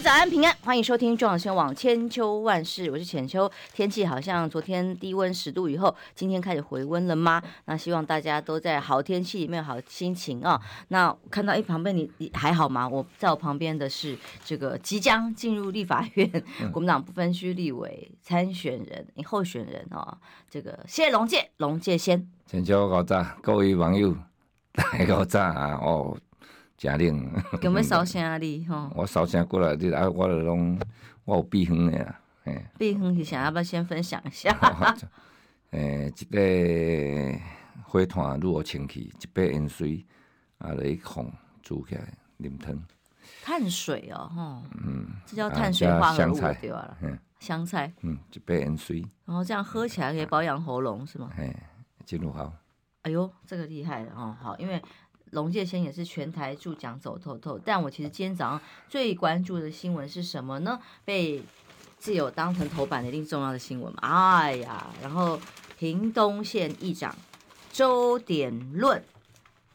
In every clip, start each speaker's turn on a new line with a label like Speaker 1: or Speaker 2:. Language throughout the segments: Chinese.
Speaker 1: 早安平安，欢迎收听中广新闻网千秋万事，我是浅秋。天气好像昨天低温十度以后，今天开始回温了吗？那希望大家都在好天气里面，好心情啊、哦。那看到哎，旁边你你还好吗？我在我旁边的是这个即将进入立法院 国民党不分区立委参选人、嗯、候选人啊、哦，这个谢龙介龙介先。
Speaker 2: 浅秋好早，各位网友大家好早啊哦。嘉玲，
Speaker 1: 有没有烧声哩？吼，
Speaker 2: 我烧声过来，你啊，我来拢我有避风的啊，诶，
Speaker 1: 避风是啥？要不要先分享一下？
Speaker 2: 诶，一个火炭如何清气，一杯盐水啊，来烘煮起来啉汤。
Speaker 1: 碳水哦，吼，嗯，这叫碳水化合物对吧？嗯，香菜，
Speaker 2: 嗯，一杯盐水，
Speaker 1: 然后这样喝起来可以保养喉咙是吗？
Speaker 2: 哎，真好。
Speaker 1: 哎呦，这个厉害了哦，好，因为。龙介先也是全台助讲走透透，但我其实今天早上最关注的新闻是什么呢？被自由当成头版的一定重要的新闻嘛？哎呀，然后屏东县议长周典论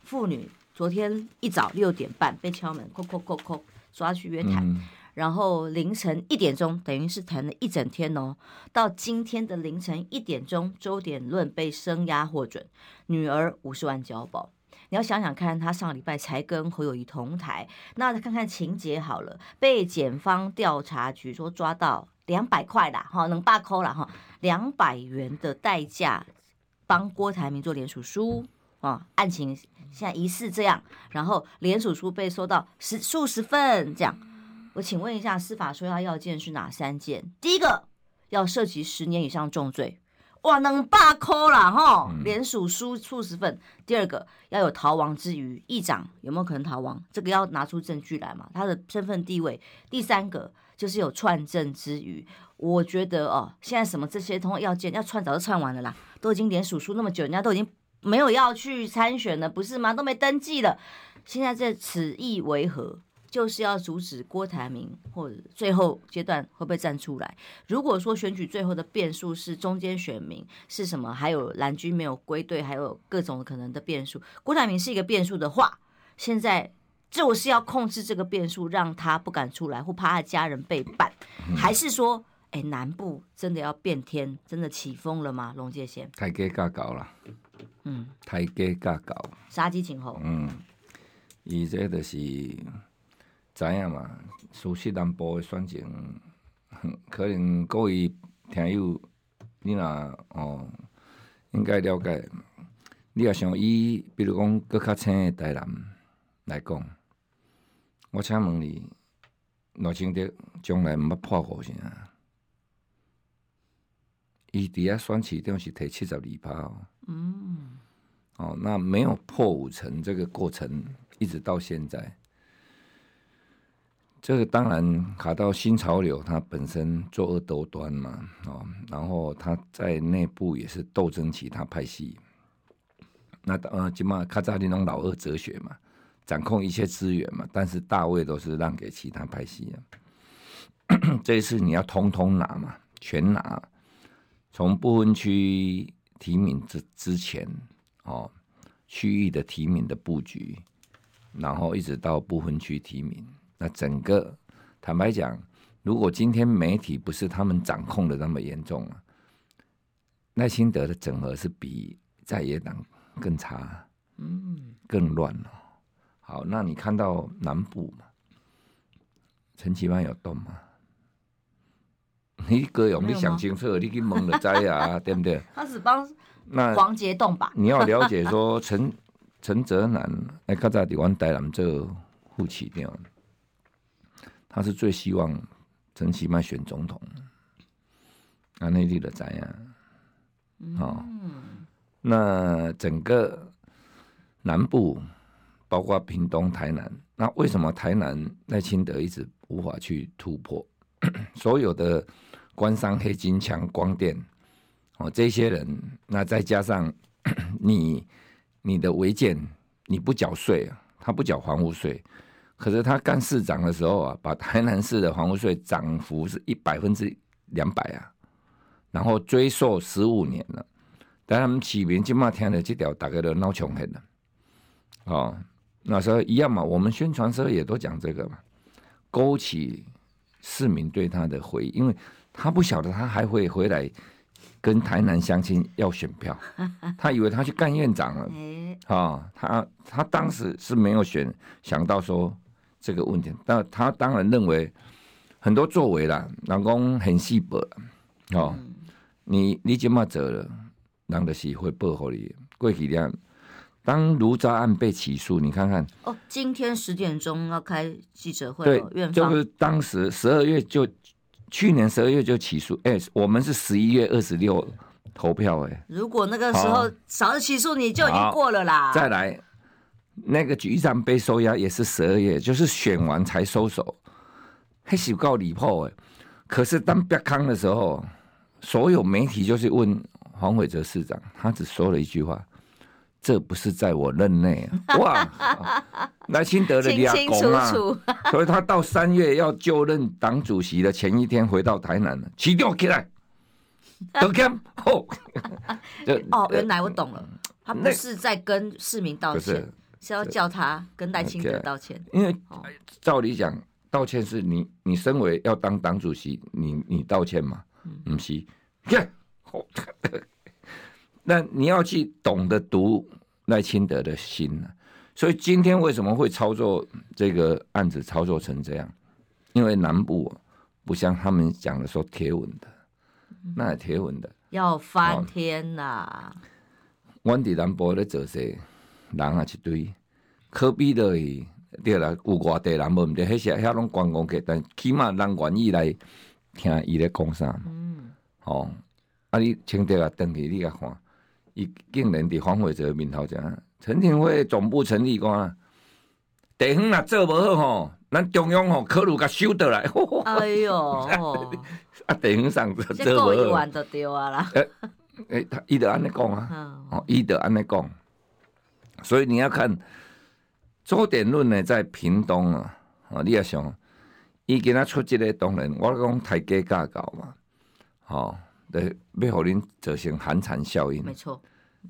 Speaker 1: 妇女昨天一早六点半被敲门，扣扣扣扣抓去约谈，嗯、然后凌晨一点钟，等于是谈了一整天哦。到今天的凌晨一点钟，周典论被声押获准，女儿五十万交保。你要想想看，他上个礼拜才跟侯友谊同台，那再看看情节好了。被检方调查局说抓到两百块啦，哈，能罢扣了哈，两百元的代价帮郭台铭做联署书啊，案情现在疑似这样，然后联署书被收到十数十份这样。我请问一下，司法说要要件是哪三件？第一个要涉及十年以上重罪。哇，能罢扣了哈，连署书数十份。第二个要有逃亡之余，议长有没有可能逃亡？这个要拿出证据来嘛，他的身份地位。第三个就是有串证之余。我觉得哦，现在什么这些通要件要串，早就串完了啦，都已经连署书那么久，人家都已经没有要去参选了，不是吗？都没登记了，现在这此意为何？就是要阻止郭台铭，或者最后阶段会不会站出来？如果说选举最后的变数是中间选民是什么，还有蓝军没有归队，还有各种可能的变数，郭台铭是一个变数的话，现在就是要控制这个变数，让他不敢出来，或怕他家人背叛，还是说，哎，南部真的要变天，真的起风了吗？龙界先，
Speaker 2: 太给尬搞了，嗯，太给尬搞，
Speaker 1: 杀鸡儆猴，
Speaker 2: 嗯，伊这就是。知影嘛？熟悉南部的选情，可能各位听友，你若哦，应该了解。你也想伊，比如讲，搁较青的台南来讲，我请问你，赖清德将来毋捌破五成？伊伫遐选市中是摕七十二趴哦。嗯。哦，那没有破五成这个过程，一直到现在。这个当然卡到新潮流，它本身作恶多端嘛，哦，然后他在内部也是斗争其他派系。那呃，起码卡扎里那种老二哲学嘛，掌控一切资源嘛，但是大位都是让给其他派系啊。这一次你要通通拿嘛，全拿，从不分区提名之之前哦，区域的提名的布局，然后一直到不分区提名。那整个坦白讲，如果今天媒体不是他们掌控的那么严重啊，赖清德的整合是比在野党更差，嗯，更乱了。好，那你看到南部嘛，陈其迈有动吗？你哥有没有想清楚？你去蒙了灾啊，对不对？
Speaker 1: 他只帮那黄杰动吧？
Speaker 2: 你要了解说陈 陈泽南哎，较早在湾台南做副市长。他是最希望陈其迈选总统，那内地的怎样？哦，那整个南部，包括屏东、台南，那为什么台南赖清德一直无法去突破？所有的官商、黑金、强光电，哦，这些人，那再加上 你你的违建，你不缴税，他不缴房屋税。可是他干市长的时候啊，把台南市的房屋税涨幅是一百分之两百啊，然后追溯十五年了。但他们起民今嘛听了这条，大概都闹穷很了。哦，那时候一样嘛，我们宣传时候也都讲这个嘛，勾起市民对他的回忆，因为他不晓得他还会回来跟台南乡亲要选票，他以为他去干院长了。啊、哦，他他当时是没有选，想到说这个问题，但他当然认为很多作为啦，老公很细薄，哦，你你今嘛走了。当的是会报复你。过几天，当卢渣案被起诉，你看看
Speaker 1: 哦，今天十点钟要开记者会，
Speaker 2: 对，就是当时十二月就去年十二月就起诉，哎、欸，我们是十一月二十六投票、欸，哎，
Speaker 1: 如果那个时候少起诉，你就已经过了啦。
Speaker 2: 再来，那个局长被收押也是十二月，就是选完才收手，还是够离谱哎。可是当别康的时候，所有媒体就是问。黄伟哲市长，他只说了一句话：“这不是在我任内啊！” 哇，赖清德的俩公啊，所以他到三月要就任党主席的前一天回到台南了，起吊起来，都看哦。
Speaker 1: 哦，原来我懂了，他不是在跟市民道歉，是，要叫他跟赖清德道歉。
Speaker 2: 因为照理讲，道歉是你你身为要当党主席，你你道歉嘛？嗯是，看。那你要去懂得读赖清德的心呢、啊？所以今天为什么会操作这个案子操作成这样？因为南部不像他们讲的说铁稳的，那铁稳的
Speaker 1: 要翻天呐、啊！
Speaker 2: 我伫南部咧做些人也一堆，可比的对啦，有外地人无毋对，迄些遐拢观光客，但起码人愿意来听伊咧讲啥。嗯，哦，啊你清德啊，登去你甲看。伊竟然伫黄伟哲面头前，陈廷辉总部成立啊，地方若做无好吼，咱中央吼考虑甲收倒来。
Speaker 1: 哎呦，
Speaker 2: 啊地方上做
Speaker 1: 无好，一万就对啊啦。
Speaker 2: 诶伊得安尼讲啊，哦，伊得安尼讲。所以你要看周点论呢，在屏东啊，哦，你也想，伊今仔出即个当然，我讲太计价高嘛，吼。对，要互恁造成寒蝉效应。
Speaker 1: 没错，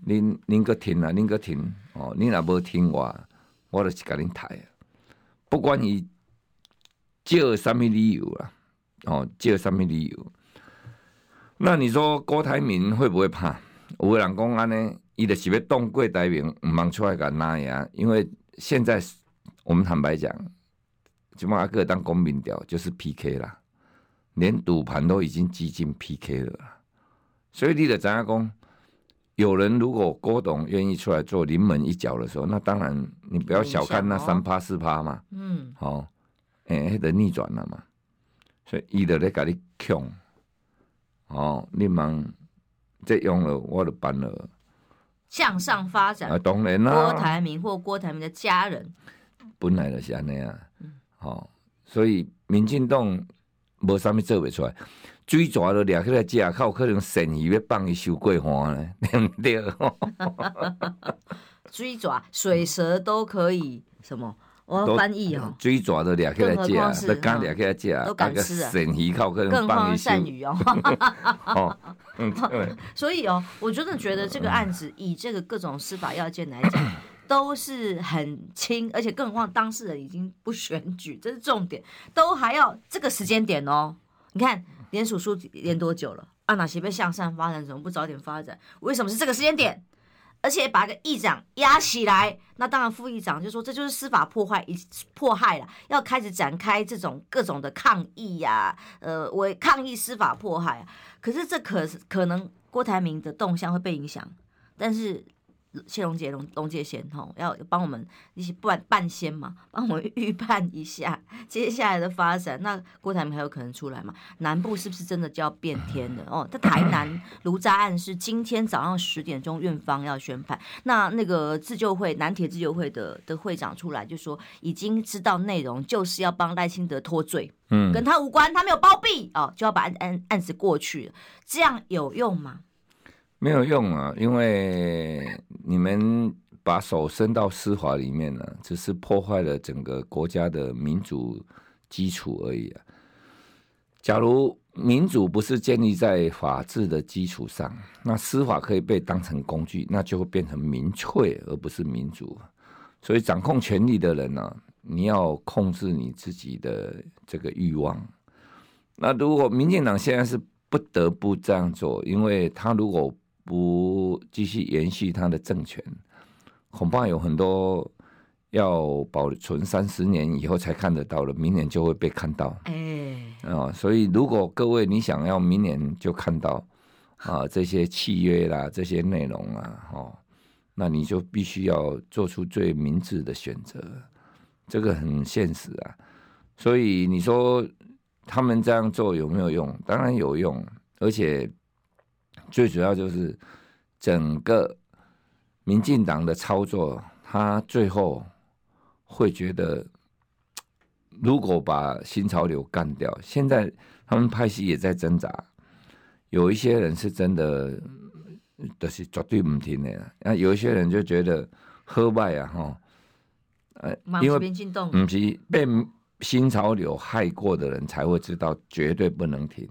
Speaker 2: 恁恁个听啊，恁个听哦，恁若无听我，我就是甲恁抬啊。不管伊借什么理由啊，哦，借什么理由？那你说郭台铭会不会怕？有个人讲安尼，伊就是要动过台面，毋茫出来甲拿呀。因为现在我们坦白讲，起码各当公民调就是 PK 啦。连赌盘都已经几近 PK 了，所以你的怎样讲？有人如果郭董愿意出来做临门一脚的时候，那当然你不要小看那三趴四趴嘛。嗯，好，哎，那个逆转了嘛。所以伊著咧甲你强，哦，你忙这用了，我就办了。
Speaker 1: 向上发展啊，
Speaker 2: 当然啦。
Speaker 1: 郭台铭或郭台铭的家人，
Speaker 2: 本来就是安尼啊。好，所以民进党。无啥物做袂出来，水蛇都掠起来食，较有可能鳝鱼要放伊收过花呢，对不对？
Speaker 1: 水蛇、水蛇都可以什么？我要翻译哦。
Speaker 2: 追爪都两个来食，都敢掠起来食，
Speaker 1: 都敢吃啊！
Speaker 2: 鳝鱼较有可能放伊收。
Speaker 1: 更鳝鱼哦。哦，所以哦，我真的觉得这个案子以这个各种司法要件来讲。都是很轻，而且更何况当事人已经不选举，这是重点，都还要这个时间点哦。你看连署书连多久了？啊，哪些被向善发展，怎么不早点发展？为什么是这个时间点？而且把个议长压起来，那当然副议长就说这就是司法破坏，一迫害了，要开始展开这种各种的抗议呀、呃，为抗议司法迫害。可是这可可能郭台铭的动向会被影响，但是。谢龙杰、龙龙介贤吼，要帮我们一起办办先嘛，帮我们 预判一下接下来的发展。那郭台铭还有可能出来嘛？南部是不是真的就要变天了？哦，在台南卢渣案是今天早上十点钟院方要宣判。那那个自救会南铁自救会的的会长出来就说，已经知道内容，就是要帮赖清德脱罪，嗯，跟他无关，他没有包庇哦，就要把案案案子过去了，这样有用吗？
Speaker 2: 没有用啊，因为你们把手伸到司法里面了，只是破坏了整个国家的民主基础而已。假如民主不是建立在法治的基础上，那司法可以被当成工具，那就会变成民粹，而不是民主。所以，掌控权力的人呢、你要控制你自己的这个欲望。那如果民进党现在是不得不这样做，因为他如果不继续延续他的政权，恐怕有很多。要保存三十年以后才看得到了，明年就会被看到。哎、欸，啊、哦，所以如果各位你想要明年就看到啊这些契约啦、这些内容啊，哦，那你就必须要做出最明智的选择，这个很现实啊。所以你说他们这样做有没有用？当然有用，而且最主要就是整个民进党的操作，他最后。会觉得，如果把新潮流干掉，现在他们派系也在挣扎，有一些人是真的，都是绝对不听的，那，有一些人就觉得喝败啊，哈，呃，因为不是被新潮流害过的人才会知道绝对不能停，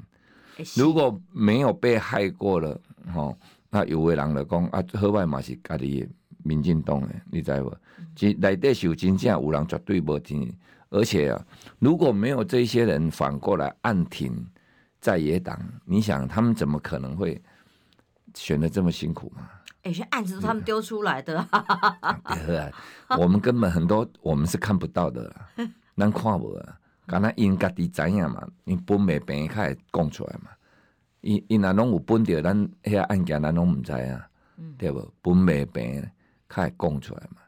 Speaker 2: 如果没有被害过了，哦，那有位人来讲啊，喝败嘛是家己。民进党诶，你知不？其内底是有真正有人绝对无听，而且啊，如果没有这些人反过来暗挺在野党，你想他们怎么可能会选的这么辛苦嘛？
Speaker 1: 哎、欸，这案子都是他们丢出来的，
Speaker 2: 对啊，我们根本很多我们是看不到的，难看无啊，刚才因家己知影嘛，因本未平开始讲出来嘛，因因若拢有本着咱遐案件咱拢毋知啊，对无？本未平。开始供出来嘛，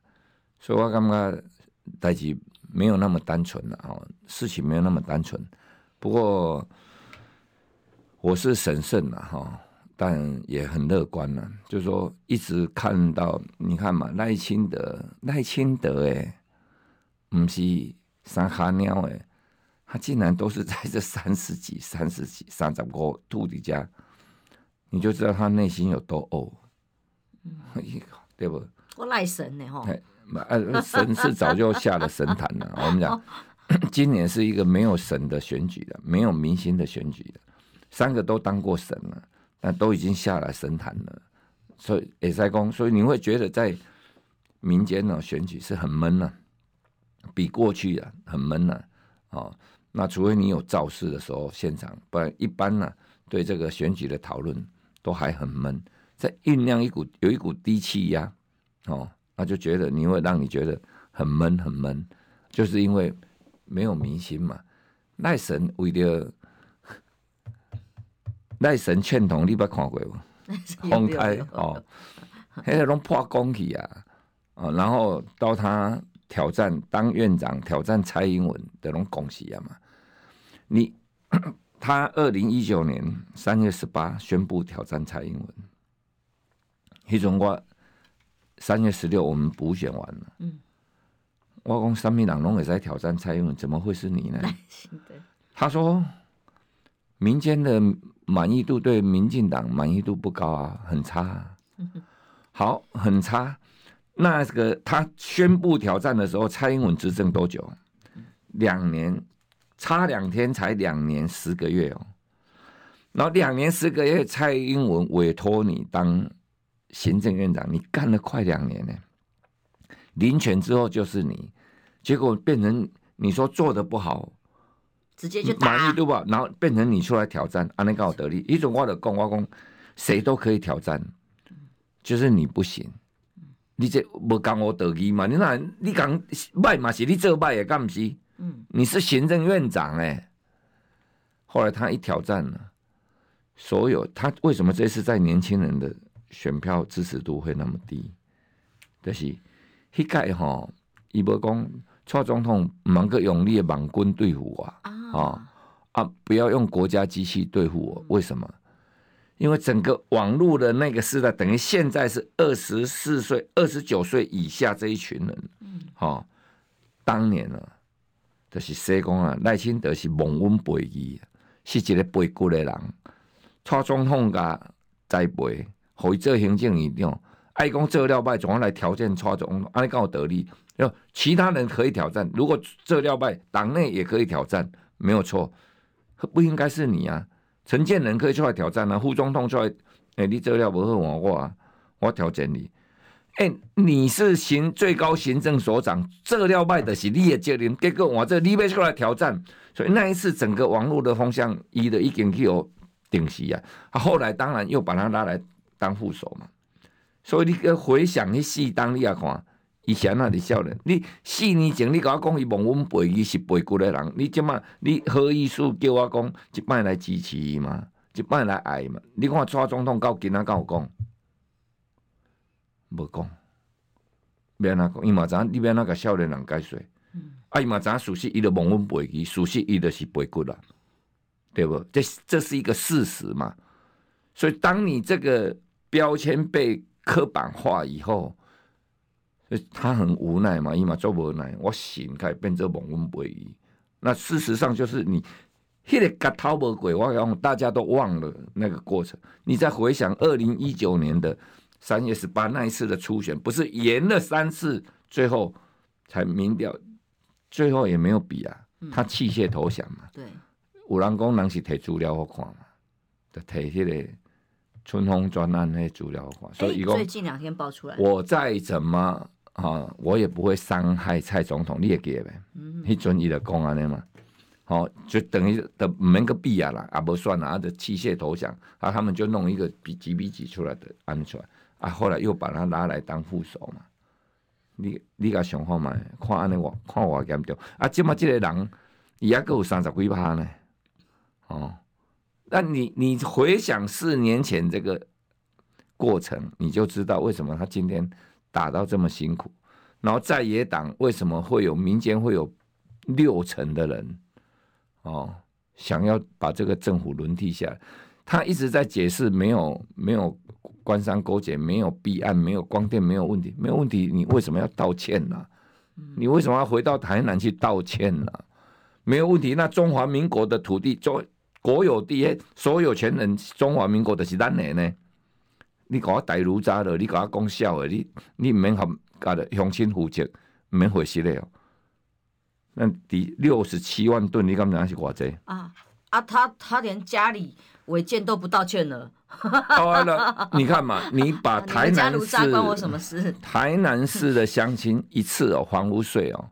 Speaker 2: 所以我感觉代志没有那么单纯了哦，事情没有那么单纯。不过我是审慎了哈，但也很乐观了。就是说，一直看到你看嘛，赖清德，赖清德诶，不是三哈鸟诶，他竟然都是在这三十几、三十几、三十个土地家，你就知道他内心有多呕，嗯，对不？
Speaker 1: 我赖神呢，哈！
Speaker 2: 神是早就下了神坛了。我们讲，今年是一个没有神的选举的，没有明星的选举的，三个都当过神了，但都已经下了神坛了。所以也在公，所以你会觉得在民间呢选举是很闷呢，比过去啊很闷呢。哦，那除非你有造势的时候现场，不然一般呢对这个选举的讨论都还很闷，在酝酿一股有一股低气压。哦，那就觉得你会让你觉得很闷很闷，就是因为没有民心嘛。赖神为了赖神劝同，你捌看过无？公开哦，迄个拢破功去啊！啊，然后到他挑战当院长，挑战蔡英文的拢恭喜啊嘛。你 他二零一九年三月十八宣布挑战蔡英文，迄种我。三月十六，我们补选完了。嗯，我讲三民党拢也在挑战蔡英文，怎么会是你呢？他说，民间的满意度对民进党满意度不高啊，很差啊。好，很差。那个他宣布挑战的时候，蔡英文执政多久？两年，差两天才两年十个月哦。然后两年十个月，蔡英文委托你当。行政院长，你干了快两年呢，临权之后就是你，结果变成你说做的不好，
Speaker 1: 直接就
Speaker 2: 满意对吧？然后变成你出来挑战，安尼刚好得利。一种话的讲，我讲谁都可以挑战，就是你不行，你这不讲我得意嘛？你那，你讲卖嘛是你做卖也干不是？嗯，你是行政院长哎。后来他一挑战了，所有他为什么这次在年轻人的？选票支持度会那么低，就是迄届吼，伊无讲蔡总统唔能够用你的网军对付我啊，啊，啊，不要用国家机器对付我，为什么？因为整个网络的那个时代，等于现在是二十四岁、二十九岁以下这一群人，嗯，哈，当年啊，就是说讲啊，赖清德是蒙阮背义，是一个背骨的人，蔡总统甲栽培。可以做行政院长，爱讲做了败，总要来挑战蔡总统，安尼刚好得利。要其他人可以挑战，如果做了败，党内也可以挑战，没有错，不应该是你啊？陈建仁可以出来挑战啊，副总统出来，哎、欸，你这料不好我我我挑战你。哎、你是行最高行政所长，这料卖的是你的责任，结果我这你要出来挑战，所以那一次整个网络的风向，伊的已经有定势啊。他后来当然又把他拉来当副手嘛。所以你个回想你四当你也看，以前那里少年，你四年前你跟我讲伊蒙阮背伊是背骨的人，你即马你何意思叫我讲一摆来支持伊嘛，一摆来爱嘛？你看蔡总统到今仔敢有讲？无讲，免那讲，伊嘛知影你免那个少年人解说，嗯、啊伊嘛知影事实伊就忘阮背伊，事实伊就是背骨啦，对不？这这是一个事实嘛。所以当你这个标签被刻板化以后，所以他很无奈嘛，伊嘛做无奈，我心开变做忘阮背伊。那事实上就是你，迄个甲头无过，我讲大家都忘了那个过程。你再回想二零一九年的。三月十八那一次的初选，不是延了三次，最后才民调，最后也没有比啊，他弃械投降嘛。对，有人讲人是提资料好看嘛，就提迄个春风专案迄资料好看。所以
Speaker 1: 最近两天爆出来，
Speaker 2: 我再怎么啊，我也不会伤害蔡总统，你也记得呗。嗯，迄阵伊就讲安尼嘛，好，就等于的唔免个比啊啦，啊不算啦，啊就弃械投降，啊他们就弄一个比几比几出来的安出来。啊，后来又把他拉来当副手嘛？你你个想法嘛？看安尼我看我严重啊！即嘛，这个人伊还够有三十几趴呢。哦，那你你回想四年前这个过程，你就知道为什么他今天打到这么辛苦。然后在野党为什么会有民间会有六成的人哦，想要把这个政府轮替下来？他一直在解释，没有没有。官商勾结没有弊案，没有光电，没有问题，没有问题，你为什么要道歉呢？你为什么要回到台南去道歉呢？没有问题，那中华民国的土地，中国有地，所有权人，中华民国的是咱的呢？你搞大如渣了，你搞讲笑的，你你唔免和搞的乡亲负责，唔免回事了哦。那第六十七万吨，你敢不知是偌济？啊
Speaker 1: 啊，他他连家里违建都不道歉了。
Speaker 2: 好完了，你看嘛，你 把台南市
Speaker 1: 关我什么事？
Speaker 2: 台南市的乡亲一次哦，房屋税哦，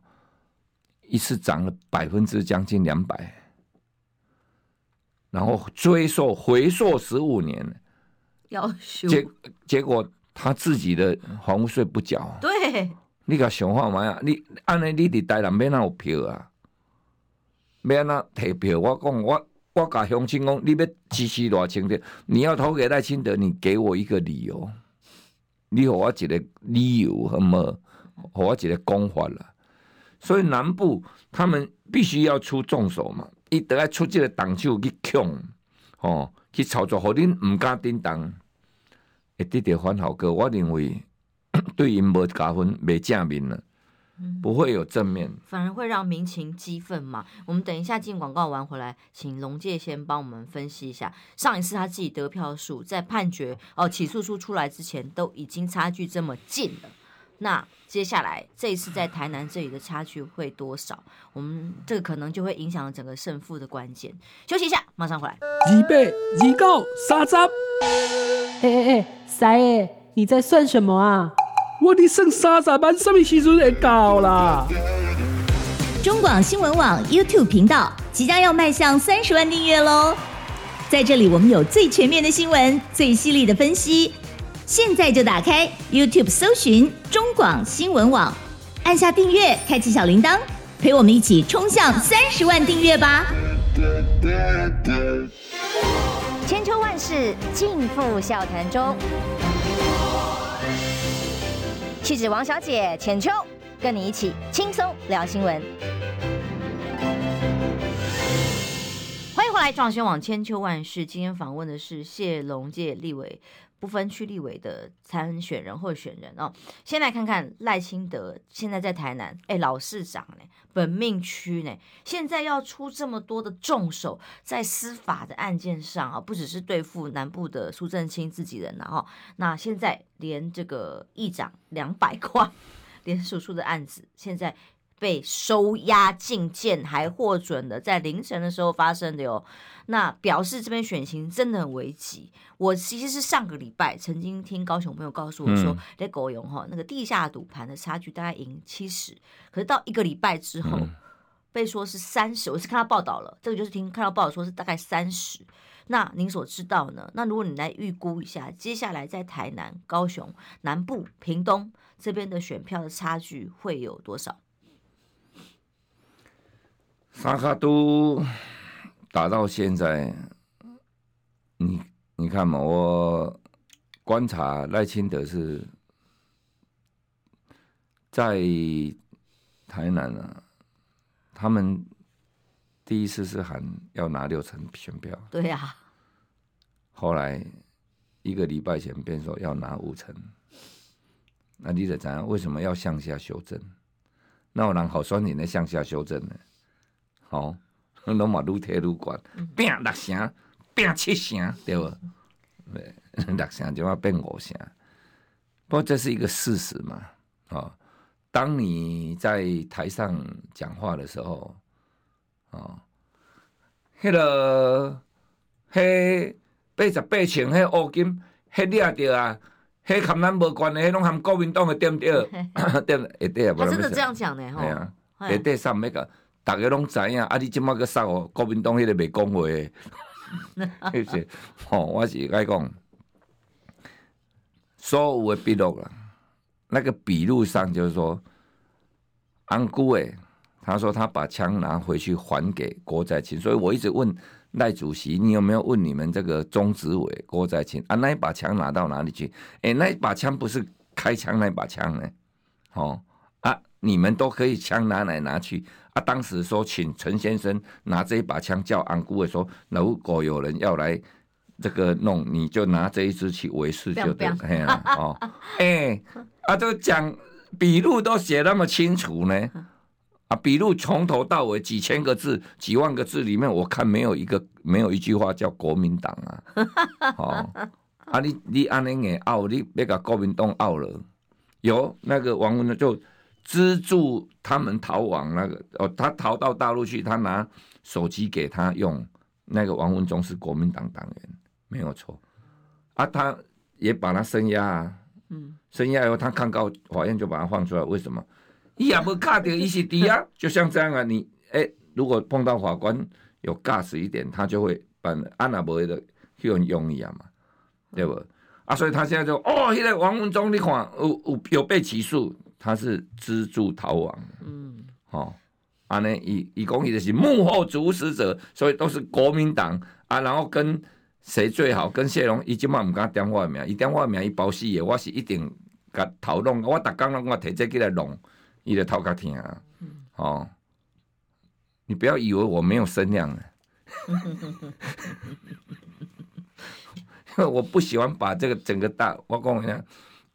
Speaker 2: 一次涨了百分之将近两百，然后追溯回溯十五年，
Speaker 1: 要修
Speaker 2: 结结果他自己的房屋税不缴，
Speaker 1: 对，
Speaker 2: 你个想法嘛呀？你按呢？你伫台南免哪有票啊？免哪提票？我讲我。我甲乡亲讲，你要支持赖清德，你要投给赖清德，你给我一个理由，你给我一个理由，好吗？给我一个讲法啦。所以南部他们必须要出重手嘛，伊得爱出这个动手去抢，哦，去操作，互恁唔敢叮当，会得到反效果。我认为 对因无加分，未正面了。不会有正面，
Speaker 1: 反而会让民情激愤嘛。我们等一下进广告完回来，请龙介先帮我们分析一下。上一次他自己得票数，在判决哦起诉书出来之前，都已经差距这么近了。那接下来这一次在台南这里的差距会多少？我们这个可能就会影响整个胜负的关键。休息一下，马上回来。
Speaker 3: 二八二九三十。哎哎哎，三爷，你在算什么啊？我的剩三十万，什么时阵会到啦？
Speaker 4: 中广新闻网 YouTube 频道即将要迈向三十万订阅喽！在这里，我们有最全面的新闻，最犀利的分析。现在就打开 YouTube 搜寻中广新闻网，按下订阅，开启小铃铛，陪我们一起冲向三十万订阅吧！千秋万世尽付笑谈中。气质王小姐浅秋，跟你一起轻松聊新闻。
Speaker 1: 欢迎回来，创新网千秋万世。今天访问的是谢龙介立伟。不分区立委的参选人候选人哦，先来看看赖清德现在在台南，哎，老市长呢，本命区呢，现在要出这么多的重手在司法的案件上啊，不只是对付南部的苏正清自己人了哈，那现在连这个议长两百块连署出的案子，现在。被收押禁见，还获准的，在凌晨的时候发生的哟。那表示这边选情真的很危急。我其实是上个礼拜曾经听高雄朋友告诉我说，在狗勇哈那个地下赌盘的差距大概赢七十，可是到一个礼拜之后。嗯被说是三十，我是看到报道了，这个就是听看到报道说是大概三十。那您所知道呢？那如果你来预估一下，接下来在台南、高雄南部、屏东这边的选票的差距会有多少？
Speaker 2: 三脚督打到现在，你你看嘛，我观察赖清德是在台南啊。他们第一次是喊要拿六成选票，
Speaker 1: 对呀、啊。
Speaker 2: 后来一个礼拜前便说要拿五成，那你得怎样？为什么要向下修正？那我让好酸你的向下修正呢？好、哦，拢嘛愈提愈悬，拼六成，拼七成，对无？对，六成就要变五成。不过这是一个事实嘛，啊、哦。当你在台上讲话的时候，哦，迄个，迄八十八千，迄乌金，迄掠着啊，迄含咱无关的，迄拢含国民党的点点，点会对 啊？
Speaker 1: 他真的这样讲的？吼，
Speaker 2: 系啊，会对上那个，大家拢知影，啊，你即马个杀哦国民党迄个未讲话，是不是？吼，我是该讲，所有的笔录啊。那个笔录上就是说，安姑诶，他说他把枪拿回去还给郭在清，所以我一直问赖主席，你有没有问你们这个中执委郭在清啊？那一把枪拿到哪里去？诶、欸，那一把枪不是开枪那把枪呢？哦啊，你们都可以枪拿来拿去啊。当时说请陈先生拿这一把枪，叫安姑诶说，如果有人要来这个弄，你就拿这一支去围事就对了。哦，哎、欸。啊，都讲笔录都写那么清楚呢，啊，笔录从头到尾几千个字、几万个字里面，我看没有一个没有一句话叫国民党啊，哦，啊你你安尼个拗，你别个国民党拗了，有那个王文就资助他们逃亡那个哦，他逃到大陆去，他拿手机给他用，那个王文忠是国民党党员，没有错，啊，他也把他声押啊。嗯，声押以后，他抗告，法院就把他放出来。为什么？伊也不卡掉，伊是低啊，就像这样啊。你哎、欸，如果碰到法官有 gas 一点，他就会把安娜伯的用用一样嘛，对不？啊，所以他现在就哦，现在王文忠你看有有有被起诉，他是资助逃亡。嗯，好，啊呢，以以公义的是幕后主使者，所以都是国民党啊，然后跟。谁最好？跟谢龙，伊即马毋敢点我名，伊点我名，伊包死的。我是一定甲头弄，我逐工拢我摕这起来弄，伊就头壳疼啊！哦，你不要以为我没有声量，因为我不喜欢把这个整个大，我讲一下，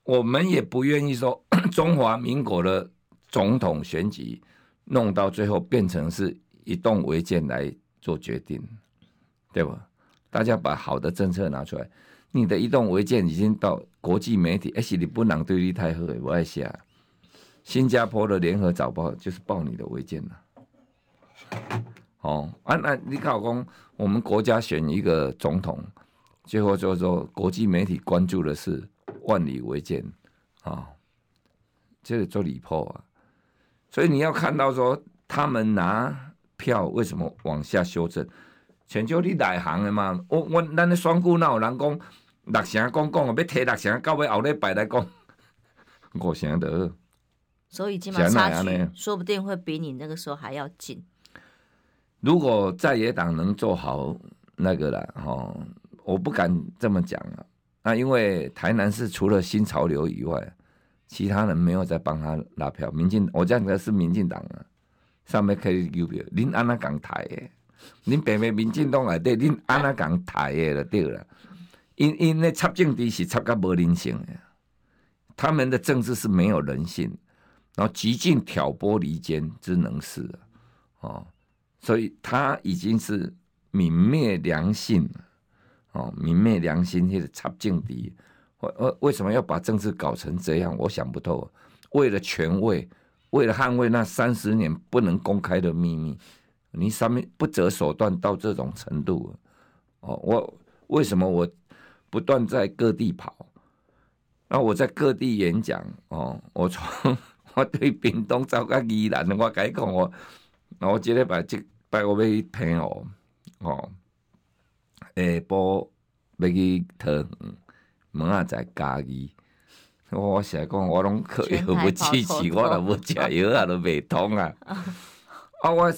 Speaker 2: 我们也不愿意说 中华民国的总统选举弄到最后变成是一动违建来做决定，对吧？大家把好的政策拿出来，你的移动违建已经到国际媒体，而且你不能对立太好，我爱写。新加坡的联合早报就是报你的违建了。哦，啊，那你考公，我们国家选一个总统，最后就说国际媒体关注的是万里为鉴，啊、哦，这个做离谱啊。所以你要看到说，他们拿票为什么往下修正？全球你内行的嘛，我我咱咧选股哪有人讲六成讲讲，要提六成，到尾后礼拜来讲五成的。
Speaker 1: 所以基本上差距说不定会比你那个时候还要近。
Speaker 2: 如果在野党能做好那个了，哈，我不敢这么讲啊。那因为台南市除了新潮流以外，其他人没有在帮他拉票。民进，我讲的是民进党啊，上面可以有票，恁安那讲台诶。恁平平民进党内底，您安那讲台的就对了。因因那插政治是插甲无人性的，他们的政治是没有人性，然后极尽挑拨离间之能事哦，所以他已经是泯灭良心哦，泯灭良心，就是插政敌。为为为什么要把政治搞成这样？我想不透。为了权位，为了捍卫那三十年不能公开的秘密，你上面不择手段到这种程度，哦，我为什么我不断在各地跑？那我在各地演讲，哦，我从我对屏东走到宜兰，我改讲我，我今天把这把我要平哦，哦，下晡要去桃园，明仔载嘉义。我成日讲，我拢靠药物支持，我若无食药啊，都袂通啊。啊，我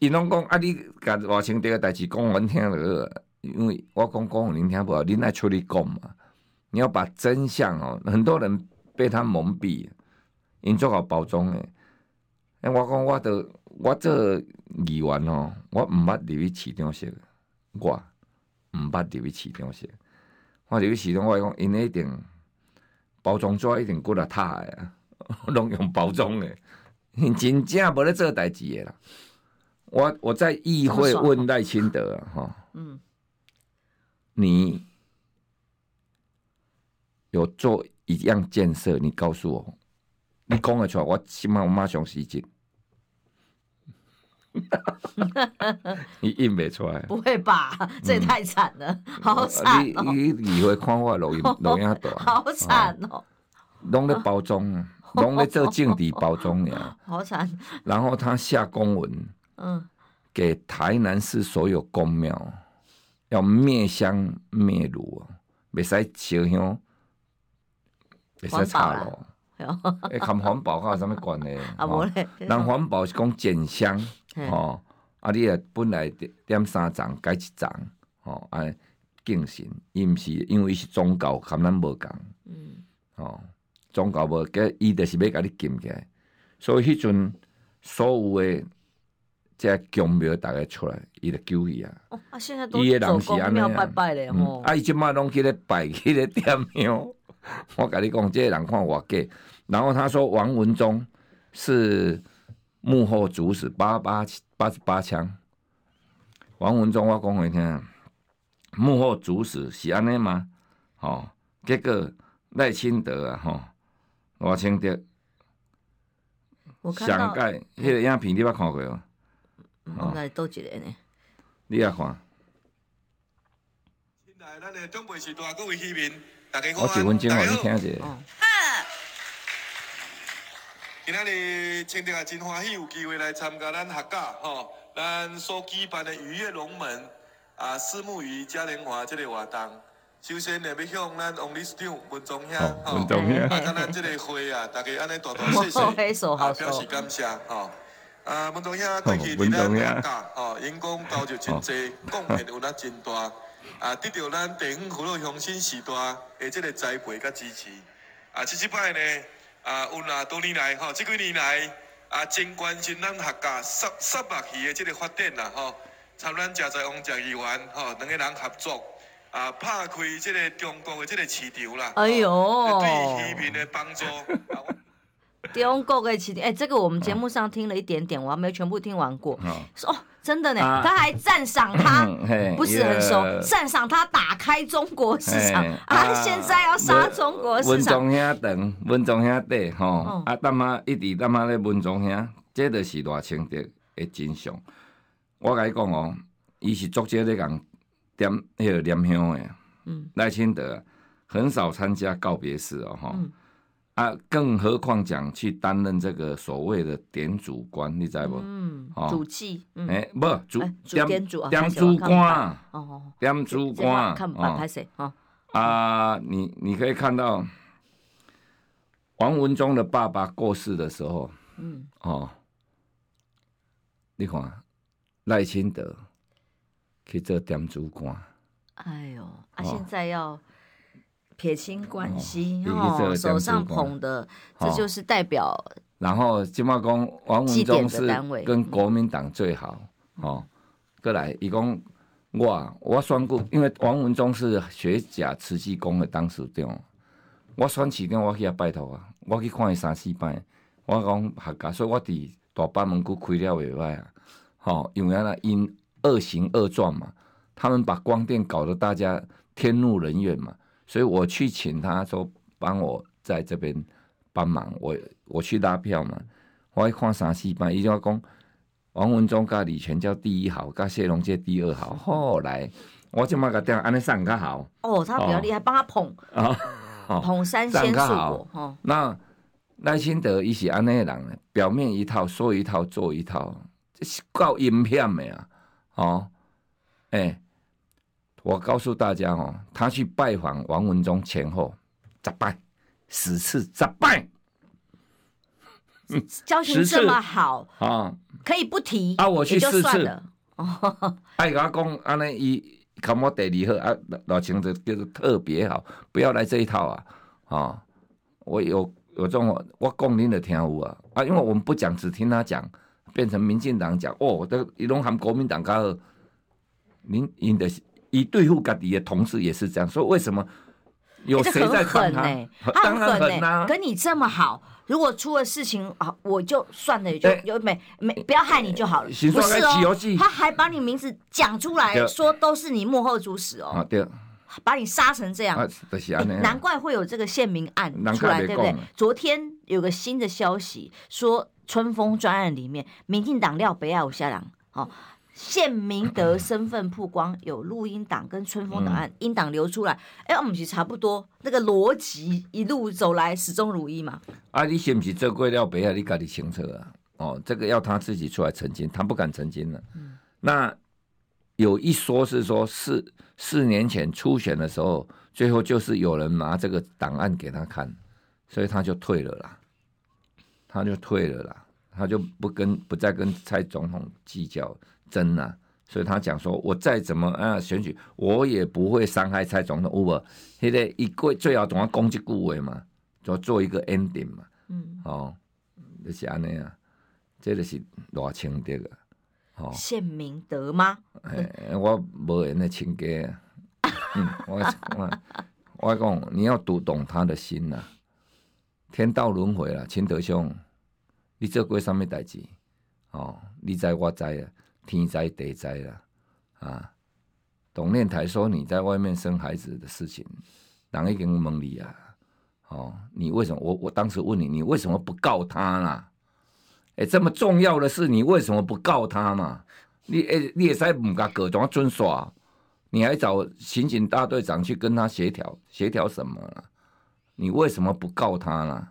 Speaker 2: 伊拢讲啊，你甲外清这个代志讲阮听了，因为我讲讲互恁听无，恁爱出去讲嘛。你要把真相哦，很多人被他蒙蔽，因做好包装诶。诶，我讲我的我这议员哦，我毋捌入去市场说，我毋捌入去市场说，我入去市场我讲因一定。包装纸一定过来塌诶啊，拢用包装的，真正无咧做代志诶啦。我我在议会问赖清德啊，哈，嗯，你有做一样建设，你告诉我，你讲得出来，我起码我马上实践。你印不出来？
Speaker 1: 不会吧？这也太惨了，嗯、好惨、喔！
Speaker 2: 你你以为看我录音录音大？
Speaker 1: 好惨哦！
Speaker 2: 拢咧包装，拢咧做政治包装呀！
Speaker 1: 好惨！
Speaker 2: 然后他下公文，嗯，给台南市所有公庙要灭香灭炉，别使烧香，别使插咯。诶，看环保较有啥物关系？啊，无咧。人环保是讲减香。哦，啊，你啊本来点三丛改一盏，哦，啊，敬神，伊毋是因为伊是宗教，含咱无共，嗯，哦，宗教无，计伊着是要甲你禁起来，所以迄阵所有诶即个宫庙逐个出来，伊着救伊啊。哦，啊，现在都做公庙拜拜咧，吼。啊，伊即摆拢去咧拜，去咧点庙。我甲你讲，即个人看偌假，然后他说王文忠是。幕后主使八八八十八枪，王文忠我讲给你听，幕后主使是安尼吗？哦，结果赖清德啊，吼，赖清德，上届迄个影片你捌看过无？
Speaker 1: 我来倒一个呢，
Speaker 2: 你也看。我几分钟我你听一下。
Speaker 5: 今仔日清德也真欢喜有机会来参加咱客家吼，咱所举办的鱼跃龙门啊，虱目鱼嘉年华这个活动。首先呢，要向咱王理事长文忠兄吼，啊，跟咱这个会啊，大家安尼大大谢谢，啊，表示感谢吼。啊，文忠兄过去伫咱客家吼，员工交流真济，贡献有那真大，啊，得到咱地方父老乡亲时代的这个栽培甲支持。啊，这几摆呢。啊，有那多年来吼，即几年来啊，真关心咱客家沙沙目鱼的即个发展啦，吼，参咱嘉在王嘉议员吼，两个人合作啊，拍开即个中国的即个市场啦。哎呦，对渔民的帮助。
Speaker 1: 中国的起点，哎，这个我们节目上听了一点点，我还没全部听完过。说哦。真的呢，他还赞赏他 不是很熟，赞赏他打开中国市场啊！现在要杀中国市场。文忠兄
Speaker 2: 等，文忠兄弟吼，啊，淡妈一直淡妈咧，文忠兄，这就是赖清德的真相。我甲你讲哦，伊是作者咧讲点迄个念香的，嗯，赖清德很少参加告别式哦，吼。啊，更何况讲去担任这个所谓的点主官，你知不？嗯，
Speaker 1: 主祭，
Speaker 2: 哎，不主
Speaker 1: 点主
Speaker 2: 点主官，哦，点主官，
Speaker 1: 看板拍谁？
Speaker 2: 啊，你你可以看到王文忠的爸爸过世的时候，嗯，哦，你看赖清德去做点主官，
Speaker 1: 哎呦，啊，现在要。撇清关系，哦，手上捧的，这就是代表。
Speaker 2: 然后金茂公王文忠是跟国民党最好，哦，过来，伊讲我我选过，因为王文忠是学甲慈济宫的当时长，我选市长我去遐拜托啊，我去看伊三四摆，我讲客家，所以我伫大北门区开了袂歹啊，吼，因为那因恶行恶状嘛，他们把光电搞得大家天怒人怨嘛。所以我去请他说帮我在这边帮忙，我我去拉票嘛，我一看三四班，伊就讲王文忠甲李全教第一号，甲谢龙介第二号。后来我就嘛个这样安尼上较好。
Speaker 1: 哦，他比较厉害，帮、哦、他捧啊，哦、捧三仙素果。哦，
Speaker 2: 那赖清德伊是安尼的人，表面一套，说一套，做一套，这是够阴险的啊！哦，哎、欸，我告诉大家哦，他去拜访王文忠前后咋拜，十次咋拜。
Speaker 1: 交情这么好啊，可以不提
Speaker 2: 啊？我去四次
Speaker 1: 哦。
Speaker 2: 哎，我讲安尼，伊看我第二好啊，老情的叫做特别好，不要来这一套啊！啊，我有有这种，我讲您的听有啊啊，因为我们不讲，只听他讲，变成民进党讲哦，这伊拢含国民党加二，您因的伊对付家己的同事也是这样，所以为什么有谁在看他？
Speaker 1: 欸、他很狠呢、跟你这么好。如果出了事情啊，我就算了，也就有没没不要害你就好了。不是哦，他还把你名字讲出来说都是你幕后主使哦。啊，对，把你杀成这样，啊就是欸、难怪会有这个宪民案出来，对不对？昨天有个新的消息说，春风专案里面，民进党廖北爱有下两哦。谢明德 身份曝光，有录音档跟春风档案音档流出来，哎、嗯，我们是差不多，那个逻辑一路走来始终如一嘛。
Speaker 2: 啊，你是不是做过了别啊？你自己清楚啊。哦，这个要他自己出来澄清，他不敢澄清了。嗯、那有一说是说四四年前初选的时候，最后就是有人拿这个档案给他看，所以他就退了啦，他就退了啦，他就不跟不再跟蔡总统计较。真啊，所以他讲说，我再怎么啊选举，我也不会伤害蔡总统。有无？现在一个最好总要攻击顾问嘛，就做一个 ending 嘛。嗯，哦，就是安尼啊，这个是偌清德啊。哦，
Speaker 1: 谢明德吗？
Speaker 2: 欸、我无缘的亲家啊。嗯，我我我讲，你要读懂他的心呐、啊。天道轮回了，清德兄，你做过什么代志？哦，你知我知啊。天灾地灾了啊！董念台说你在外面生孩子的事情，人已经问你啊！哦，你为什么？我我当时问你，你为什么不告他啦？哎，这么重要的事，你为什么不告他嘛？你哎，你也在唔甲各种遵耍，你还找刑警大队长去跟他协调协调什么？你为什么不告他呢？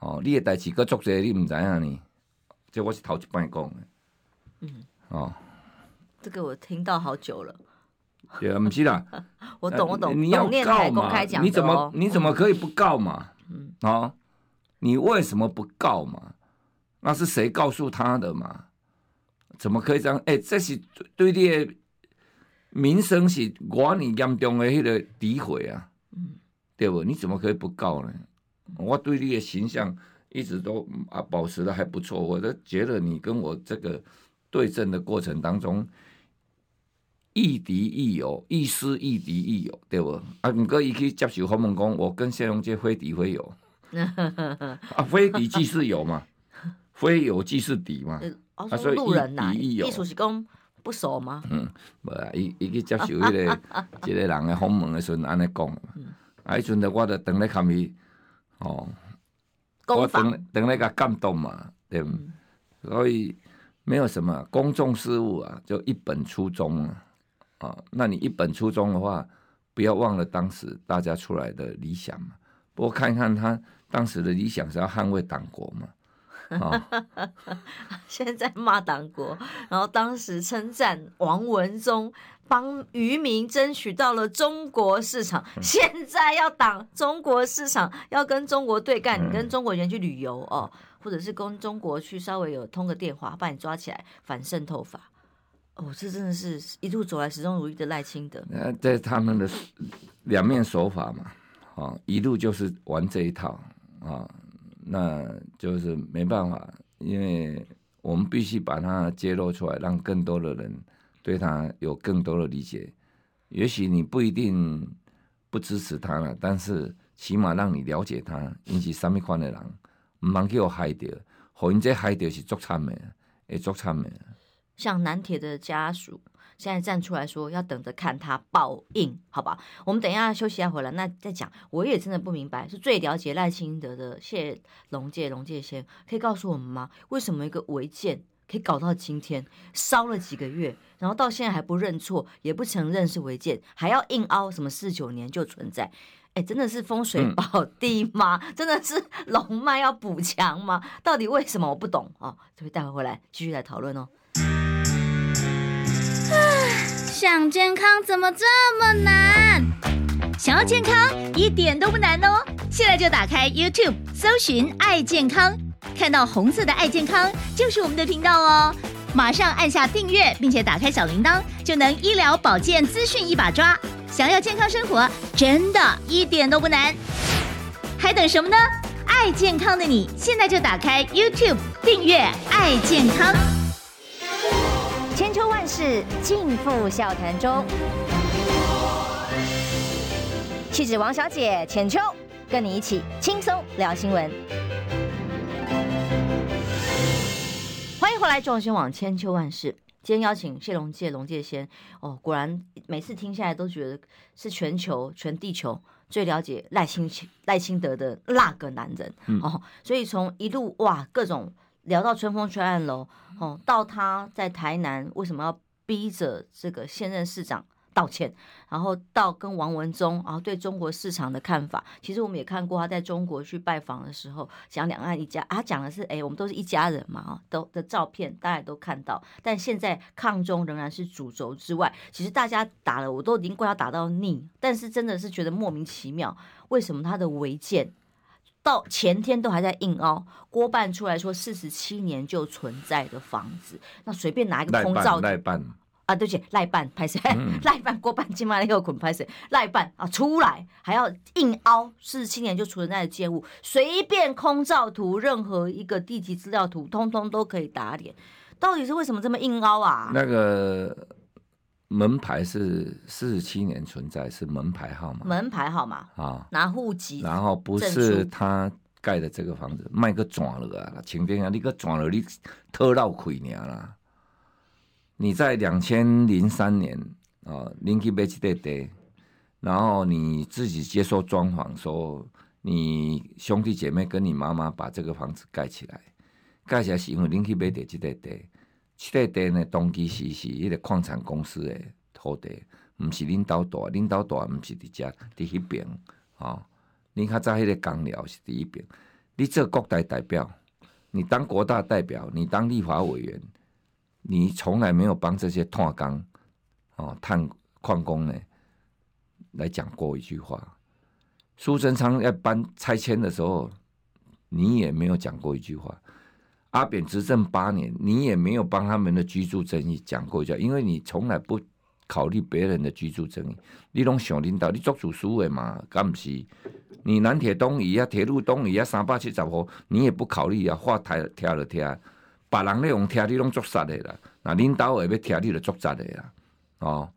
Speaker 2: 哦，你的代志阁作者你唔知影呢？这我是头一摆讲的。嗯。哦，
Speaker 1: 这个我听到好久了。
Speaker 2: 对啊，不是啦，
Speaker 1: 我 懂我懂。
Speaker 2: 你要告嘛？你怎么你怎么可以不告嘛？嗯，哦，你为什么不告嘛？那是谁告诉他的嘛？怎么可以这样？哎，这是对你的名声是我你严重的那个诋毁啊！嗯，对不？你怎么可以不告呢？我对你的形象一直都啊保持的还不错，我都觉得你跟我这个。对阵的过程当中，亦敌亦友，亦师亦敌亦友，对不？啊，毋过伊去接受访问讲，我跟谢龙介非敌非友，啊，非敌即是友嘛，非友即是敌嘛。
Speaker 1: 啊，所以路人呐，意思是讲不熟吗？
Speaker 2: 嗯，无啊，伊伊去接受迄个 一个人的访问的时阵，安尼讲。啊，迄阵的我就等咧看伊，哦，我等等咧甲感动嘛，对，所以。没有什么公众事务啊，就一本初衷啊，啊，那你一本初衷的话，不要忘了当时大家出来的理想嘛。不过看看他当时的理想是要捍卫党国嘛，啊，
Speaker 1: 现在骂党国，然后当时称赞王文忠帮渔民争取到了中国市场，现在要挡中国市场，要跟中国对干，你跟中国人去旅游哦。或者是跟中国去稍微有通个电话，把你抓起来反渗透法，哦，这真的是一路走来始终如一的赖清德。
Speaker 2: 呃，在他们的两面手法嘛，啊，一路就是玩这一套啊，那就是没办法，因为我们必须把它揭露出来，让更多的人对他有更多的理解。也许你不一定不支持他了，但是起码让你了解他，引起什么款的人。唔茫去互害掉，互因这害掉是足惨的，会足惨的。
Speaker 1: 像南铁的家属，现在站出来说要等着看他报应，好吧？我们等一下休息一下回来，那再讲。我也真的不明白，是最了解赖清德的谢龙介龙介先，可以告诉我们吗？为什么一个违建可以搞到今天烧了几个月，然后到现在还不认错，也不承认是违建，还要硬凹什么四九年就存在？哎，真的是风水宝地吗？嗯、真的是龙脉要补强吗？到底为什么我不懂哦，这边待会回来继续来讨论哦。
Speaker 4: 想健康怎么这么难？想要健康一点都不难哦！现在就打开 YouTube 搜寻“爱健康”，看到红色的“爱健康”就是我们的频道哦。马上按下订阅，并且打开小铃铛，就能医疗保健资讯一把抓。想要健康生活，真的一点都不难，还等什么呢？爱健康的你，现在就打开 YouTube 订阅“爱健康”。千秋万世尽付笑谈中，气质王小姐浅秋，跟你一起轻松聊新闻。
Speaker 1: 欢迎回来，中新网千秋万世。今天邀请谢龙介龙介先哦，果然每次听下来都觉得是全球全地球最了解赖清赖清德的那个男人、嗯、哦，所以从一路哇各种聊到春风吹暗楼哦，到他在台南为什么要逼着这个现任市长。道歉，然后到跟王文忠，然后对中国市场的看法，其实我们也看过他在中国去拜访的时候讲两岸一家，他讲的是哎，我们都是一家人嘛，啊，都的照片大家都看到。但现在抗中仍然是主轴之外，其实大家打了，我都已经快要打到腻，但是真的是觉得莫名其妙，为什么他的违建到前天都还在硬凹？郭办出来说四十七年就存在的房子，那随便拿一个空照。啊，对不起，赖办拍摄，赖办过半斤嘛，那个捆拍摄，赖办。啊，出来还要硬凹四十七年就存在的建物，随便空照图，任何一个地籍资料图，通通都可以打脸。到底是为什么这么硬凹啊？
Speaker 2: 那个门牌是四十七年存在，是门牌号码，
Speaker 1: 门牌号码啊，拿户籍，
Speaker 2: 然后不是他盖的这个房子，卖个转了啊，前天啊，你个转了，你偷漏亏你啦。你在两千零三年啊，林基贝奇对对，然后你自己接受装潢说，你兄弟姐妹跟你妈妈把这个房子盖起来，盖起来是因为林基贝对奇对对，奇对对呢，东基是是一个矿产公司的土地，不是领导大，领导大不是伫遮伫迄边啊，你较早迄个工寮是伫迄边，你做国代代表，你当国大代表，你当立法委员。你从来没有帮这些矿工、哦探矿工呢来讲过一句话。苏贞昌要搬拆迁的时候，你也没有讲过一句话。阿扁执政八年，你也没有帮他们的居住争议讲过一句，因为你从来不考虑别人的居住争议。你拢想领导，你做主书的嘛？敢不是？你南铁东移啊，铁路东移啊，三百七十户，你也不考虑啊？话台跳了跳。别人咧用听你拢作杀的啦，那领导也要听你的作杀的啦，哦，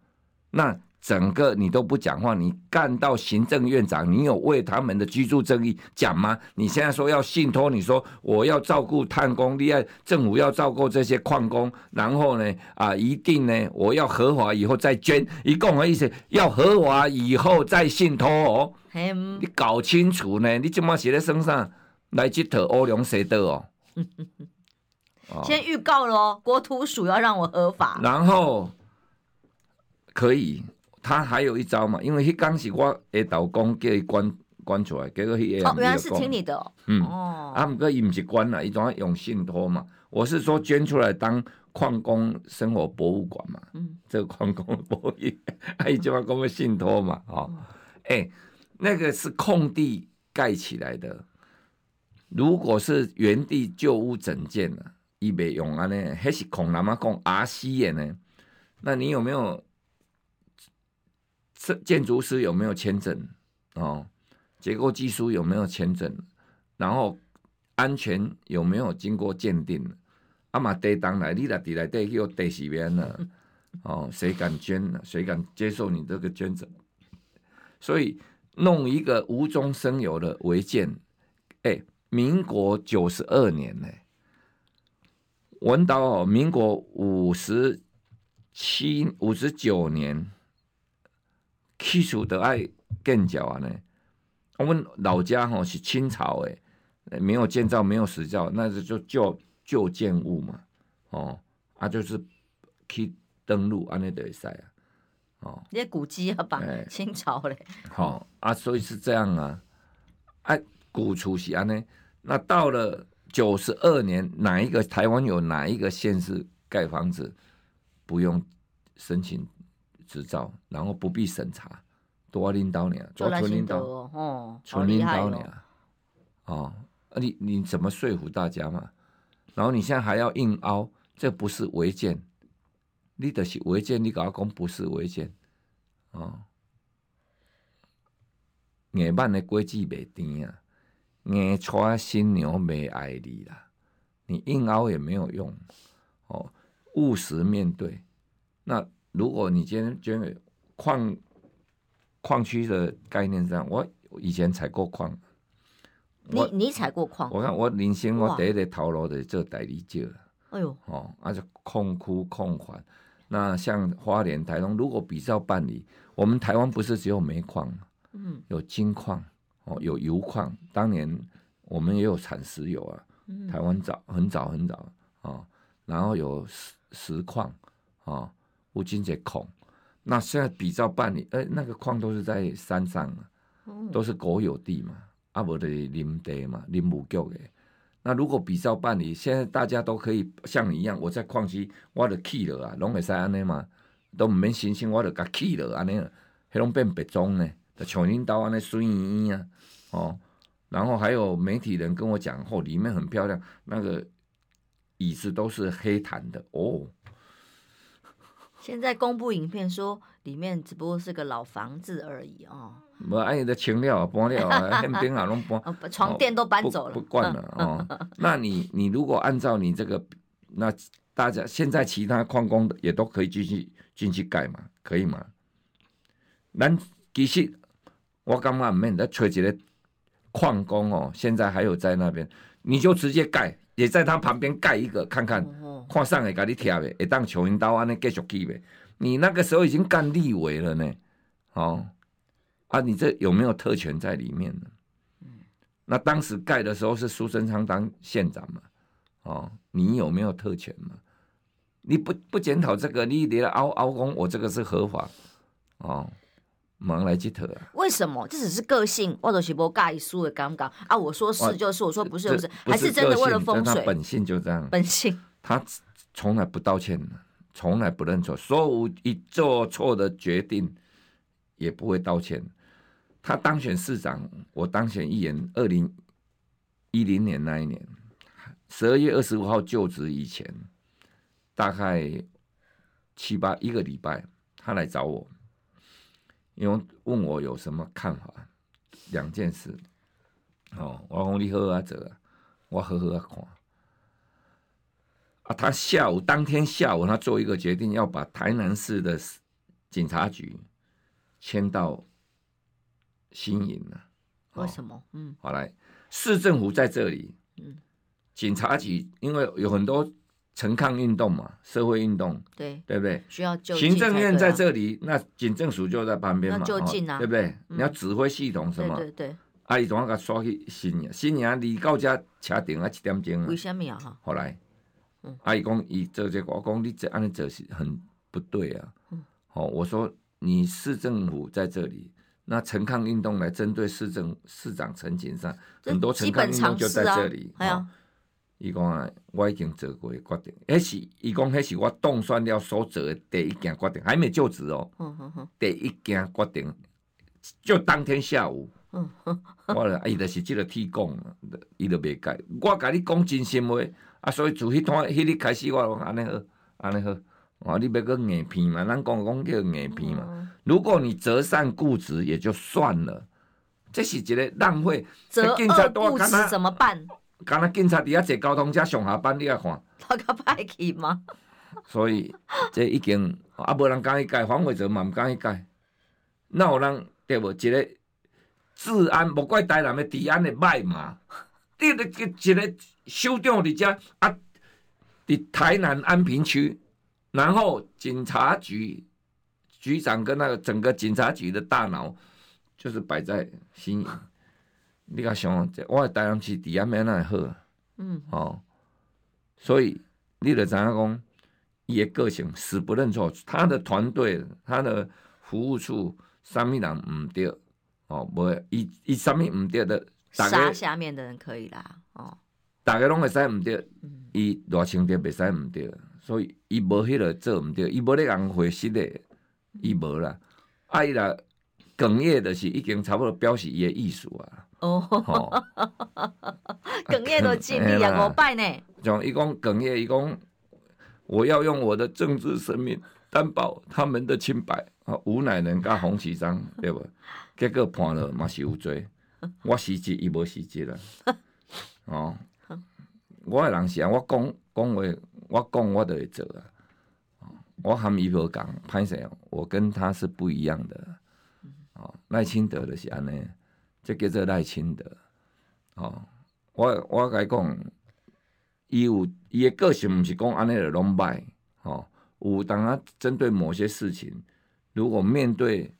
Speaker 2: 那整个你都不讲话，你干到行政院长，你有为他们的居住正义讲吗？你现在说要信托，你说我要照顾碳工，另外政府要照顾这些矿工，然后呢，啊，一定呢，我要合法以后再捐，一共的意思要合法以后再信托哦，你搞清楚呢，你怎么写在身上来这套欧阳蛇的哦。
Speaker 1: 先预告喽，国土署要让我合法，
Speaker 2: 然后可以，他还有一招嘛，因为迄当时我诶导公叫伊关关出来，结果迄个
Speaker 1: 哦，原来是听你的哦，
Speaker 2: 嗯。
Speaker 1: 哦，
Speaker 2: 啊，毋过伊毋是关啦，伊总要用信托嘛，我是说捐出来当矿工生活博物馆嘛，嗯，这个矿工博物馆，啊，伊就要讲个信托嘛，哦，哎、欸，那个是空地盖起来的，如果是原地旧屋整建了。伊袂用安尼，迄是空人嘛讲阿西诶呢？那你有没有建筑师有没有签证？哦，结构技术有没有签证？然后安全有没有经过鉴定？啊嘛地当来，你来地来地有地是边呢？哦，谁敢捐呢？谁敢接受你这个捐赠？所以弄一个无中生有的违建，哎、民国九十二年呢？文岛哦，民国五十七五十九年，起初的爱建教啊呢。我们老家吼是清朝诶，没有建造，没有石造，那是就旧旧建物嘛。哦，啊，就是去登陆安尼的赛啊。哦，
Speaker 1: 那些古迹啊，吧清朝嘞。
Speaker 2: 好、哦、啊，所以是这样啊。哎、啊，古厝是安尼。那到了九十二年，哪一个台湾有哪一个县市盖房子不用申请执照，然后不必审查？多领导你啊？多纯领导
Speaker 1: 哦，
Speaker 2: 纯领导你啊？哦，你你怎么说服大家嘛？然后你现在还要硬凹，这不是违建，你的是违建，你搞讲不是违建，哦，硬板的规矩没定啊，硬娶新娘没爱你啦，你硬凹也没有用，哦，务实面对。那如果你今天觉得矿矿区的概念这样，我以前采过矿。
Speaker 1: 你你采过矿？
Speaker 2: 我看我人生我第一个头路的做代理就了。
Speaker 1: 哎呦，
Speaker 2: 哦，而且矿窟矿环，那像花莲、台东，如果比照办理，我们台湾不是只有煤矿，嗯，有金矿，哦，有油矿。当年我们也有产石油啊，嗯、台湾早很早很早啊，然后有石石矿啊，五金节矿。那现在比照办理，哎、欸，那个矿都是在山上，都是国有地嘛，啊，不的林地嘛，林务局的。那如果比照办理，现在大家都可以像你一样，我在矿区，我就起了啊，拢会使安尼嘛，都唔免申请，我就甲去了安尼，还拢变别种呢，就像恁兜安尼水泥啊，哦，然后还有媒体人跟我讲，哦，里面很漂亮，那个椅子都是黑檀的哦。
Speaker 1: 现在公布影片说里面只不过是个老房子而已哦。
Speaker 2: 无爱的清了搬了啊，现边啊拢搬，
Speaker 1: 床垫都搬走了，
Speaker 2: 不惯了哦。那你你如果按照你这个，那大家现在其他矿工也都可以进去进去盖嘛，可以吗？咱其实我感觉唔免再找一个矿工哦，现在还有在那边，你就直接盖，也在他旁边盖一个看看。看上会给你贴的，会当像因刀安尼继续去呗。你那个时候已经干立委了呢，哦，啊，你这有没有特权在里面呢？那当时盖的时候是苏贞昌当县长嘛，哦，你有没有特权嘛？你不不检讨这个，你连凹凹工，我这个是合法，哦，忙来去特啊？
Speaker 1: 为什么？这只是个性，我都是不介意输的尴尬啊！我说是就是，我说不是不是，还是真的为了风水？
Speaker 2: 本性就这样，
Speaker 1: 本性。
Speaker 2: 他从来不道歉，从来不认错，所有一做错的决定也不会道歉。他当选市长，我当选议员，二零一零年那一年，十二月二十五号就职以前，大概七八一个礼拜，他来找我，因为问我有什么看法，两件事。哦，我讲你好啊，这我好好啊看。啊，他下午当天下午，他做一个决定，要把台南市的警察局迁到新营了。
Speaker 1: 为什么？嗯，
Speaker 2: 好来，市政府在这里，嗯，警察局因为有很多陈抗运动嘛，社会运动，
Speaker 1: 对，
Speaker 2: 对不对？
Speaker 1: 需要就
Speaker 2: 行政院在这里，那警政署就在旁边嘛，
Speaker 1: 就近啊，
Speaker 2: 对不对？你要指挥系统什么？
Speaker 1: 对对。
Speaker 2: 阿姨总要给刷去新营，新营离到家车停啊一点钟啊。
Speaker 1: 为什么啊？哈，
Speaker 2: 后来。阿姨讲，伊做这个，我讲你这安尼做是很不对啊。好，我说你市政府在这里，那陈抗运动来针对市政市长陈情上，很多陈抗运动就在这里。系啊，伊讲啊，我已经做过决定，迄是伊讲，迄是我当选了所做的第一件决定，还没就职哦。第一件决定就当天下午。我了，伊就是即个铁讲，伊都未改。我甲你讲真心话。啊，所以就迄段迄日开始，我讲安尼好，安尼好，哦，你要个硬片嘛，咱讲讲叫硬片嘛。嗯、如果你择善固执也就算了，这是一个浪费。
Speaker 1: 择恶固执怎么办？
Speaker 2: 刚才警察伫遐坐交通车上下班，你来看。
Speaker 1: 他个歹去吗？
Speaker 2: 所以这已经啊，无人敢去改，黄伟哲嘛毋敢去改。那有人对无？一个治安，无怪台南的治安的歹嘛。你个一个首长伫遮啊，伫台南安平区然后警察局局长跟那个整个警察局的大脑就是摆在新营。你甲想，我诶台南市治安免那好，嗯，哦，所以你就知影讲，伊诶个性死不认错，他的团队、他的服务处，啥物人毋对，哦，无，伊伊啥物毋对的，
Speaker 1: 杀下面的人可以啦，哦，
Speaker 2: 大家拢会使毋对，伊偌清着袂使毋对，所以伊无迄个做毋对，伊无咧人回失的，伊无啦，啊伊啦，哽咽的是已经差不多表示伊诶意思啊。
Speaker 1: 哦，哽咽都尽力啊，五拜呢。
Speaker 2: 讲伊讲哽咽，伊讲我要用我的政治生命担保他们的清白啊。吴乃仁甲洪启章 对不？结果判了嘛是有罪，我失职伊无失职了。哦，我的人是啊，我讲讲话，我讲我就会做啊。我含伊无讲，歹势，我跟他是不一样的。哦，赖清德的是安尼。这叫做赖清德，哦，我我甲伊讲，伊有伊的个性，毋是讲安尼的拢歹，哦，有当他针对某些事情，如果面对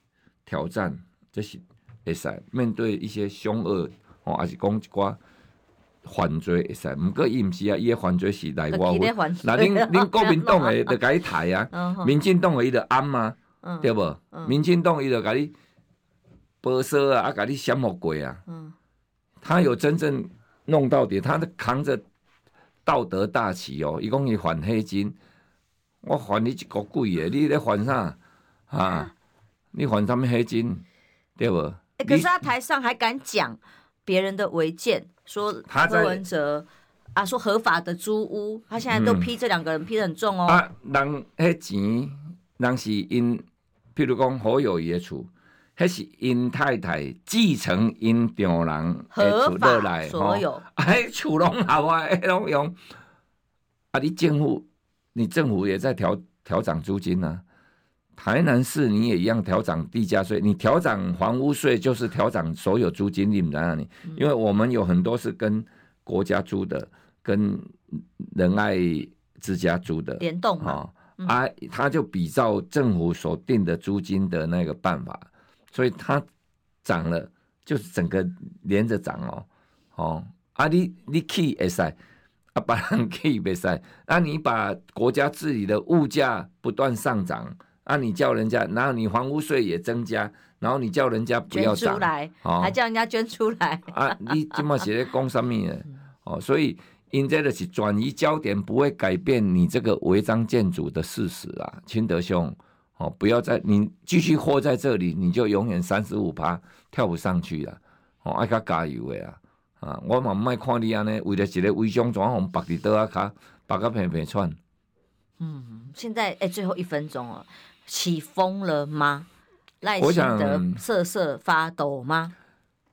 Speaker 2: 挑战，这是会使面对一些凶恶，哦，还是讲一寡犯罪会使，毋过伊毋是啊，伊的犯罪是来我，那恁恁国民党的 就甲伊抬啊，民进党的伊就暗嘛，对无？民进党伊就甲你。波色啊，啊，甲你什么鬼啊？嗯，他有真正弄到底，他扛着道德大旗哦。伊讲伊反黑金，我还你一个鬼耶！你咧还啥啊？你还什么黑金？对不？
Speaker 1: 欸、可是他台上还敢讲别人的违建，说柯文哲啊，说合法的租屋，他现在都批这两个人批得很重哦。
Speaker 2: 嗯、啊，人迄钱，人是因，譬如讲好友宜的厝。迄是因太太继承因丈人的厝落来，
Speaker 1: 所有，
Speaker 2: 哎，厝拢好啊，拢用。啊，你政府，你政府也在调调涨租金呢、啊。台南市你也一样调涨地价税，你调涨房屋税就是调涨所有租金，你们在哪里？因为我们有很多是跟国家租的，跟仁爱之家租的
Speaker 1: 联动嘛，
Speaker 2: 啊，嗯、啊，他就比照政府所定的租金的那个办法。所以它涨了，就是整个连着涨哦，哦，啊你你起会使，啊别人起袂使，啊你把国家治理的物价不断上涨，啊你叫人家，然后你房屋税也增加，然后你叫人家不要
Speaker 1: 涨，来，哦、还叫人家捐出来，
Speaker 2: 啊你这么写在讲上面，哦，所以因这个是转移焦点，不会改变你这个违章建筑的事实啊，清德兄。哦，不要再你继续活在这里，你就永远三十五趴跳不上去了。哦，爱较加油的啊！啊，我嘛唔爱看你安尼，为了一个违章，怎样红白的倒啊卡，白个平平串。
Speaker 1: 嗯，现在哎、欸，最后一分钟哦，起风了吗？赖清德瑟瑟发抖吗？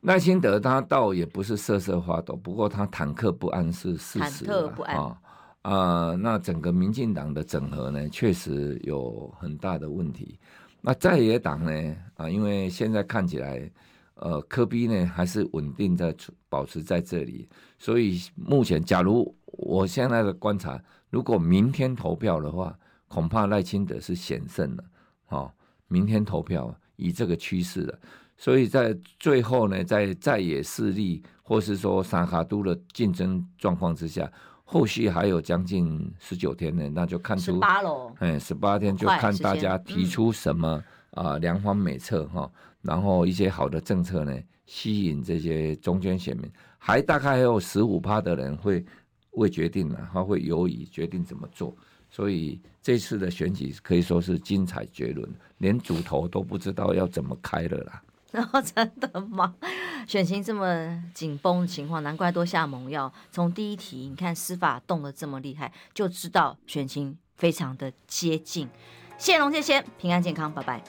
Speaker 2: 赖清德他倒也不是瑟瑟发抖，不过他忐忑不安是事实。忐忑不安。哦啊、那整个民进党的整合呢，确实有很大的问题。那在野党呢，啊，因为现在看起来，呃，柯 P 呢还是稳定在保持在这里，所以目前，假如我现在的观察，如果明天投票的话，恐怕赖清德是险胜了。好、哦，明天投票以这个趋势了，所以在最后呢，在在野势力或是说三脚督的竞争状况之下。后续还有将近十九天呢，那就看出十
Speaker 1: 八喽，
Speaker 2: 哎，十八天就看大家提出什么啊良方美策哈，然后一些好的政策呢，吸引这些中间选民，还大概还有十五趴的人会未决定呢，他会犹豫决定怎么做，所以这次的选举可以说是精彩绝伦，连主头都不知道要怎么开了啦。
Speaker 1: 然后真的吗？选情这么紧绷的情况，难怪都下猛药。从第一题，你看司法动得这么厉害，就知道选情非常的接近。谢谢龙先生，平安健康，拜拜。